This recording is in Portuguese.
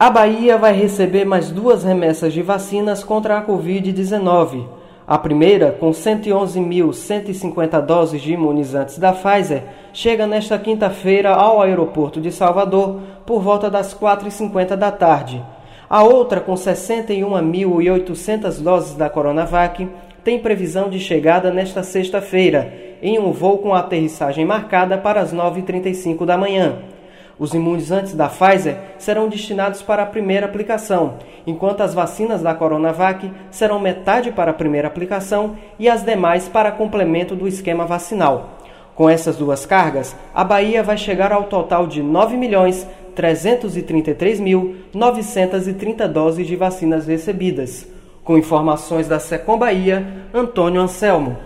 A Bahia vai receber mais duas remessas de vacinas contra a Covid-19. A primeira, com 111.150 doses de imunizantes da Pfizer, chega nesta quinta-feira ao aeroporto de Salvador por volta das 4h50 da tarde. A outra, com 61.800 doses da Coronavac, tem previsão de chegada nesta sexta-feira, em um voo com aterrissagem marcada para as 9h35 da manhã. Os imunizantes da Pfizer serão destinados para a primeira aplicação, enquanto as vacinas da Coronavac serão metade para a primeira aplicação e as demais para complemento do esquema vacinal. Com essas duas cargas, a Bahia vai chegar ao total de 9.333.930 doses de vacinas recebidas. Com informações da Secom Bahia, Antônio Anselmo.